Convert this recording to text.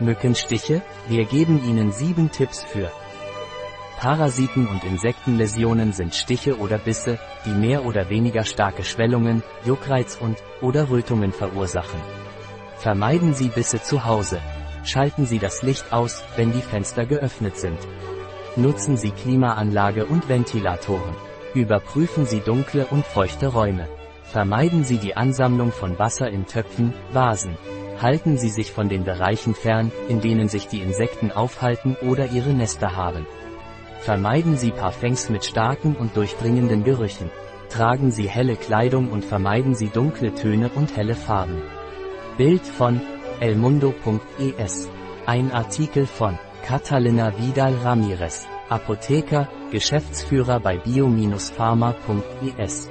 Mückenstiche? Wir geben Ihnen sieben Tipps für. Parasiten und Insektenläsionen sind Stiche oder Bisse, die mehr oder weniger starke Schwellungen, Juckreiz und oder Rötungen verursachen. Vermeiden Sie Bisse zu Hause. Schalten Sie das Licht aus, wenn die Fenster geöffnet sind. Nutzen Sie Klimaanlage und Ventilatoren. Überprüfen Sie dunkle und feuchte Räume. Vermeiden Sie die Ansammlung von Wasser in Töpfen, Vasen. Halten Sie sich von den Bereichen fern, in denen sich die Insekten aufhalten oder ihre Nester haben. Vermeiden Sie Parfums mit starken und durchdringenden Gerüchen. Tragen Sie helle Kleidung und vermeiden Sie dunkle Töne und helle Farben. Bild von elmundo.es. Ein Artikel von Catalina Vidal Ramirez, Apotheker, Geschäftsführer bei bio-pharma.es.